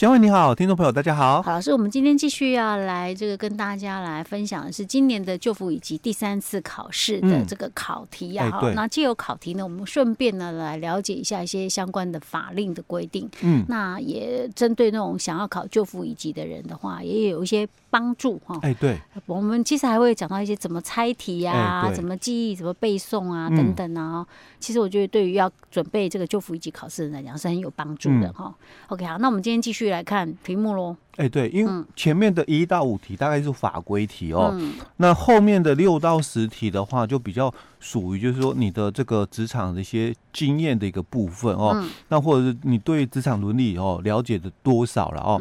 嘉惠你好，听众朋友大家好。好，老师，我们今天继续要来这个跟大家来分享的是今年的旧服以及第三次考试的这个考题啊。好、嗯，那借由考题呢，我们顺便呢来了解一下一些相关的法令的规定。嗯，那也针对那种想要考旧服以及的人的话，也有一些帮助哈。哎，对，我们其实还会讲到一些怎么猜题啊，怎么记忆，怎么背诵啊等等啊。其实我觉得对于要准备这个旧服以及考试的人来讲是很有帮助的哈。OK，好，那我们今天继续来看题目喽。哎，对，因为前面的一到五题大概是法规题哦，那后面的六到十题的话，就比较属于就是说你的这个职场的一些经验的一个部分哦。那或者是你对职场伦理哦了解的多少了哦？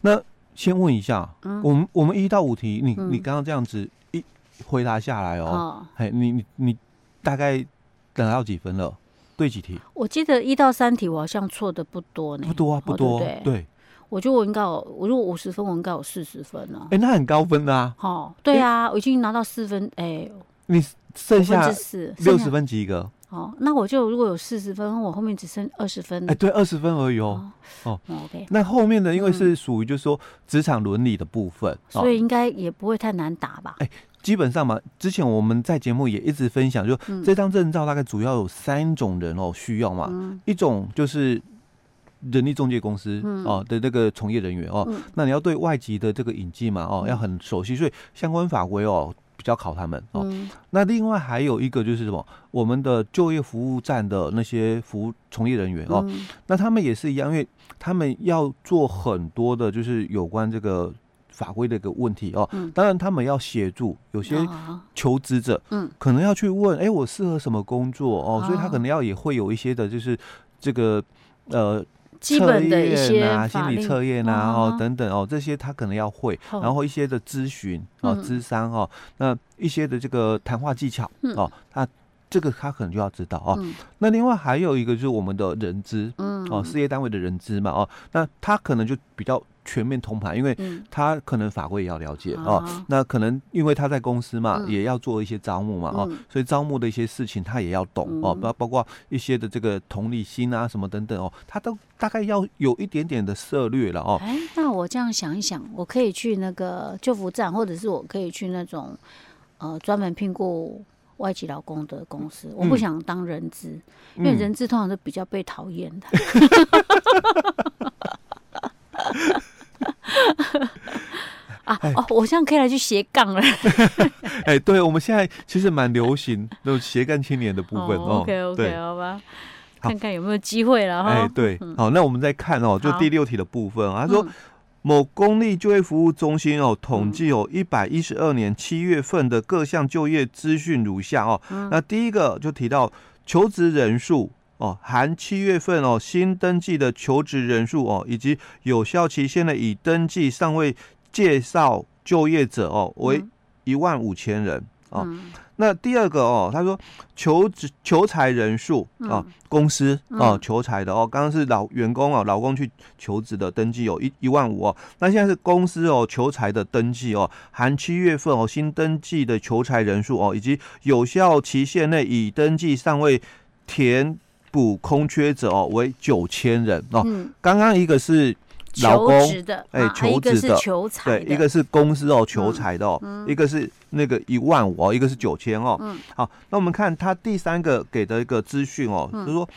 那先问一下，我们我们一到五题，你你刚刚这样子一回答下来哦，哎，你你你大概得到几分了？对几题？我记得一到三题我好像错的不多呢，不多啊，不多。对，我觉得我应该有，我如果五十分，我应该有四十分呢。哎，那很高分的啊。好，对啊，我已经拿到四分。哎，你剩下六十分及格。哦，那我就如果有四十分，我后面只剩二十分。哎，对，二十分而已哦。哦，OK。那后面的因为是属于就是说职场伦理的部分，所以应该也不会太难打吧？哎。基本上嘛，之前我们在节目也一直分享，就这张证照大概主要有三种人哦需要嘛，嗯、一种就是人力中介公司哦的这个从业人员哦，嗯、那你要对外籍的这个引进嘛哦要很熟悉，所以相关法规哦比较考他们哦。嗯、那另外还有一个就是什么，我们的就业服务站的那些服务从业人员哦，嗯、那他们也是一样，因为他们要做很多的，就是有关这个。法规的一个问题哦，当然他们要协助有些求职者，嗯，可能要去问，哎，我适合什么工作哦，所以他可能要也会有一些的，就是这个呃，基本的一些啊，心理测验啊，哦等等哦，这些他可能要会，然后一些的咨询哦，咨商哦，那一些的这个谈话技巧哦，那这个他可能就要知道哦。那另外还有一个就是我们的人资，嗯，哦，事业单位的人资嘛，哦，那他可能就比较。全面通盘，因为他可能法规也要了解、嗯、哦。那可能因为他在公司嘛，嗯、也要做一些招募嘛，哦，所以招募的一些事情他也要懂、嗯、哦，包包括一些的这个同理心啊什么等等哦，他都大概要有一点点的涉略了哦。哎，那我这样想一想，我可以去那个救服站，或者是我可以去那种呃专门聘雇外籍劳工的公司。我不想当人资，嗯、因为人资通常都比较被讨厌的。啊哦，我现在可以来去斜杠了。哎，对，我们现在其实蛮流行那种斜杠青年的部分哦。OK OK，好吧，看看有没有机会了哈。哎，对，好，那我们再看哦，就第六题的部分啊，他说某公立就业服务中心哦，统计有一百一十二年七月份的各项就业资讯如下哦。那第一个就提到求职人数。哦，含七月份哦新登记的求职人数哦，以及有效期限的已登记尚未介绍就业者哦，为一万五千人哦。嗯、那第二个哦，他说求职求才人数哦，公司哦求财的哦，刚刚是老员工哦，劳工去求职的登记有一一万五哦，那现在是公司哦求财的登记哦，含七月份哦新登记的求财人数哦，以及有效期限内已登记尚未填。补空缺者哦为九千人哦，刚刚一个是劳工哎求职的，求财对，一个是公司哦求财的哦，一个是那个一万五哦，一个是九千哦。好，那我们看他第三个给的一个资讯哦，就是说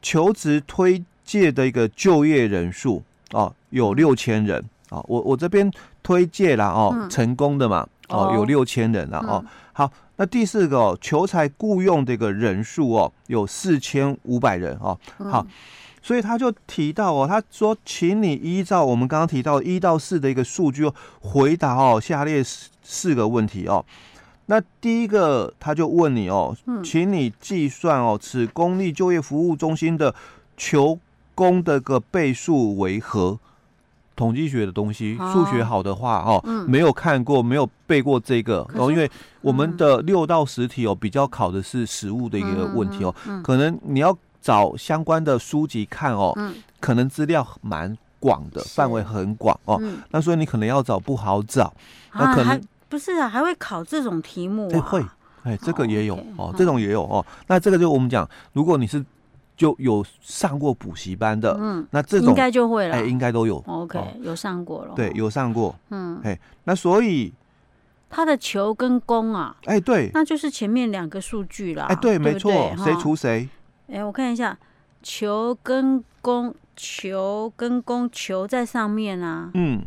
求职推介的一个就业人数哦有六千人。啊，我我这边推介了哦成功的嘛哦有六千人了哦。好。那第四个哦，求才雇佣的一个人数哦，有四千五百人哦。好，所以他就提到哦，他说，请你依照我们刚刚提到一到四的一个数据回答哦下列四四个问题哦。那第一个他就问你哦，请你计算哦，此公立就业服务中心的求工的个倍数为何？统计学的东西，数学好的话哦，没有看过，没有背过这个哦，因为我们的六到十题哦，比较考的是实物的一个问题哦，可能你要找相关的书籍看哦，可能资料蛮广的，范围很广哦，那所以你可能要找不好找，那可能不是啊，还会考这种题目啊？会哎，这个也有哦，这种也有哦。那这个就我们讲，如果你是就有上过补习班的，嗯，那这种应该就会了，哎，应该都有。OK，有上过了，对，有上过，嗯，哎，那所以他的球跟宫啊，哎，对，那就是前面两个数据啦，哎，对，没错，谁除谁？哎，我看一下，球跟宫，求跟宫，求在上面啊，嗯，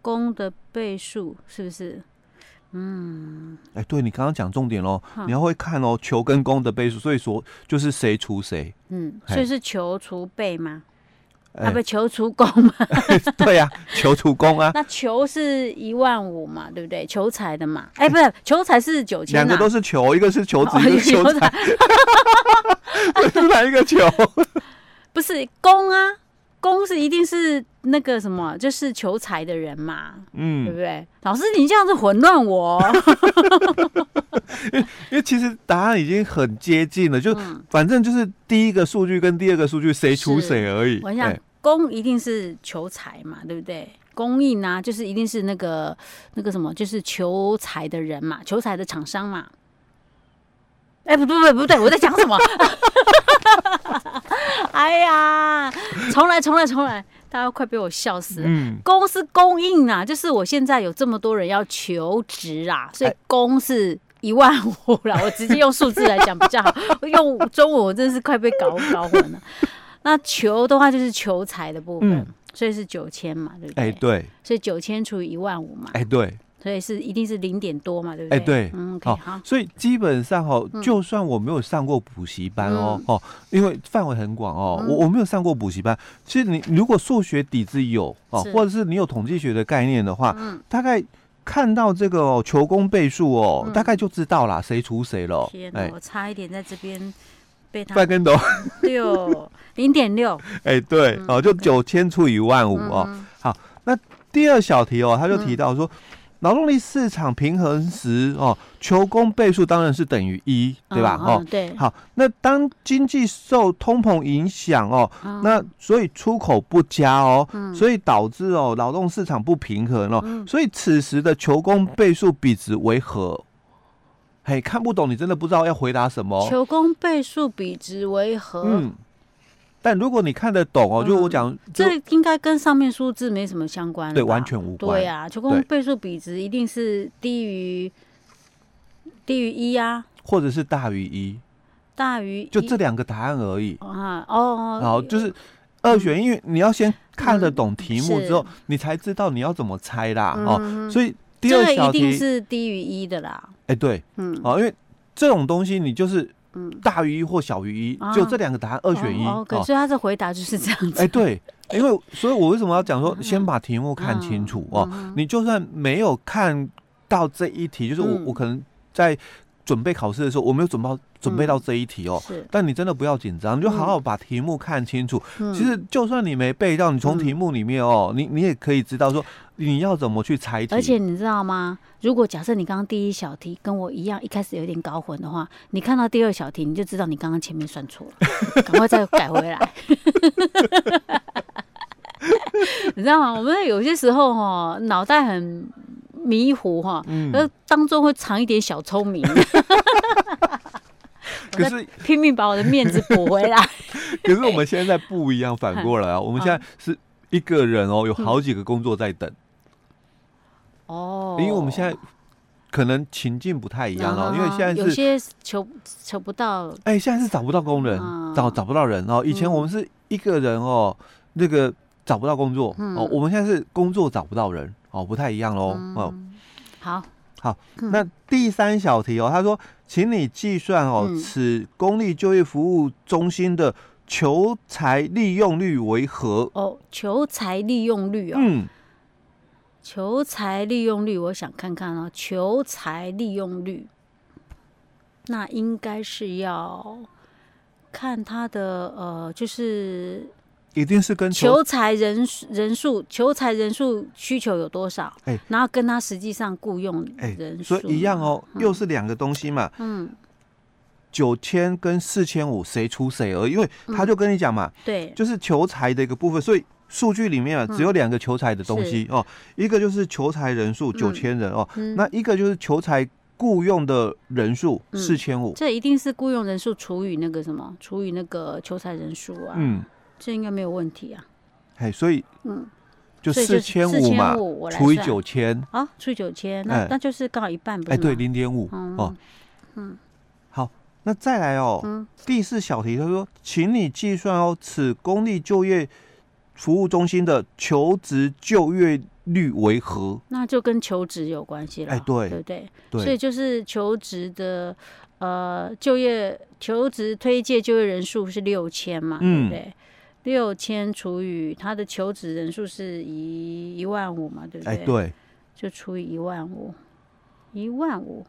宫的倍数是不是？嗯，哎，对你刚刚讲重点喽，你要会看哦，求跟宫的倍数，所以说就是谁除谁，嗯，所以是求除倍吗？啊，不，求除宫吗？对呀，求除宫啊。那求是一万五嘛，对不对？求财的嘛，哎，不是，求财是九千，两个都是求，一个是求子，一个是求财，是哪一个求？不是宫啊。宫是一定是那个什么，就是求财的人嘛，嗯，对不对？老师，你这样子混乱我，因 为因为其实答案已经很接近了，就反正就是第一个数据跟第二个数据谁除谁而已。我想公一定是求财嘛，对不对？供应啊，就是一定是那个那个什么，就是求财的人嘛，求财的厂商嘛。哎，不不不对不对，我在讲什么？哎呀，重来重来重来！大家快被我笑死了。嗯，供是供应啊，就是我现在有这么多人要求职啊，所以供是一万五了。我直接用数字来讲比较好，用中文我真是快被搞搞混了。那求的话就是求财的部分，嗯、所以是九千嘛，对不对？哎，对。所以九千除以一万五嘛。哎，对。所以是一定是零点多嘛，对不对？哎，对，嗯，好，所以基本上哦，就算我没有上过补习班哦，哦，因为范围很广哦，我我没有上过补习班，其实你如果数学底子有哦，或者是你有统计学的概念的话，大概看到这个求工倍数哦，大概就知道啦，谁除谁了。天哪，我差一点在这边被他 翻跟斗 六零点六，哎，对，哦，就九千除以一万五哦。好，那第二小题哦，他就提到说。劳动力市场平衡时，哦，求工倍数当然是等于一，对吧？哦，哦，对。好，那当经济受通膨影响，哦，嗯、那所以出口不佳，哦，嗯、所以导致哦劳动市场不平衡，哦，嗯、所以此时的求工倍数比值为何？嘿，看不懂，你真的不知道要回答什么？求工倍数比值为何？嗯。但如果你看得懂哦，就我讲，这应该跟上面数字没什么相关，对，完全无关。对呀，求宫倍数比值一定是低于低于一啊，或者是大于一，大于就这两个答案而已啊。哦，好，就是二选，因为你要先看得懂题目之后，你才知道你要怎么猜啦。哦，所以第二小题一定是低于一的啦。哎，对，嗯，哦，因为这种东西你就是。嗯，大于一或小于一，就这两个答案，二选一。OK，所以他的回答就是这样子。哎，对，因为所以，我为什么要讲说，先把题目看清楚哦？你就算没有看到这一题，就是我我可能在准备考试的时候，我没有准备准备到这一题哦。但你真的不要紧张，你就好好把题目看清楚。其实就算你没背到，你从题目里面哦，你你也可以知道说。你要怎么去猜题？而且你知道吗？如果假设你刚刚第一小题跟我一样，一开始有点搞混的话，你看到第二小题，你就知道你刚刚前面算错了，赶快再改回来。你知道吗？我们有些时候哈，脑袋很迷糊哈，嗯当中会藏一点小聪明。可是拼命把我的面子补回来。可是我们现在不一样，反过来啊，我们现在是一个人哦，有好几个工作在等。哦，因为我们现在可能情境不太一样哦，因为现在是有些求求不到，哎，现在是找不到工人，找找不到人哦。以前我们是一个人哦，那个找不到工作哦，我们现在是工作找不到人哦，不太一样喽。哦，好，好，那第三小题哦，他说，请你计算哦，此公立就业服务中心的求才利用率为何？哦，求才利用率哦。嗯。求才利用率，我想看看哦。求才利用率，那应该是要看他的呃，就是一定是跟求财人人数、求财人数需求有多少？哎，然后跟他实际上雇佣人数，所以一样哦，又是两个东西嘛。嗯，九千跟四千五，谁出谁额？因为他就跟你讲嘛，对，就是求财的一个部分，所以。数据里面啊，只有两个求财的东西哦，一个就是求财人数九千人哦，那一个就是求财雇佣的人数四千五，这一定是雇佣人数除以那个什么，除以那个求财人数啊。嗯，这应该没有问题啊。哎，所以嗯，就四千五嘛，除以九千啊，除以九千，那那就是刚好一半，不是？哎，对，零点五哦。嗯，好，那再来哦。嗯，第四小题他说，请你计算哦，此公立就业服务中心的求职就业率为何？那就跟求职有关系了。哎，对，对不对？对，所以就是求职的呃就业求职推介就业人数是六千嘛，对不对？六千除以他的求职人数是一一万五嘛，对不对？哎，对，就除以一万五，一万五。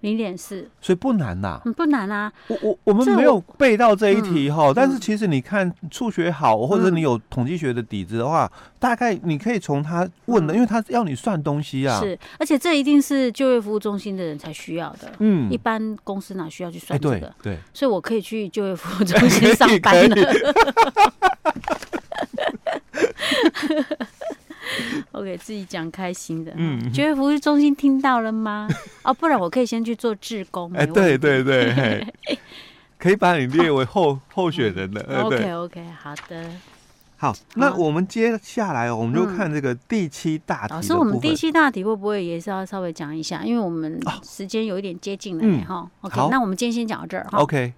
零点四，所以不难呐，不难啊。我我我们没有背到这一题哈，但是其实你看数学好，或者你有统计学的底子的话，大概你可以从他问的，因为他要你算东西啊。是，而且这一定是就业服务中心的人才需要的。嗯，一般公司哪需要去算这个？对，所以我可以去就业服务中心 上班了。我给自己讲开心的，嗯，就业服务中心听到了吗？哦，不然我可以先去做志工。哎，对对对，可以把你列为候候选人的。OK OK，好的。好，那我们接下来我们就看这个第七大题。老师，我们第七大题会不会也是要稍微讲一下？因为我们时间有一点接近了哈。OK，那我们今天先讲到这儿。OK。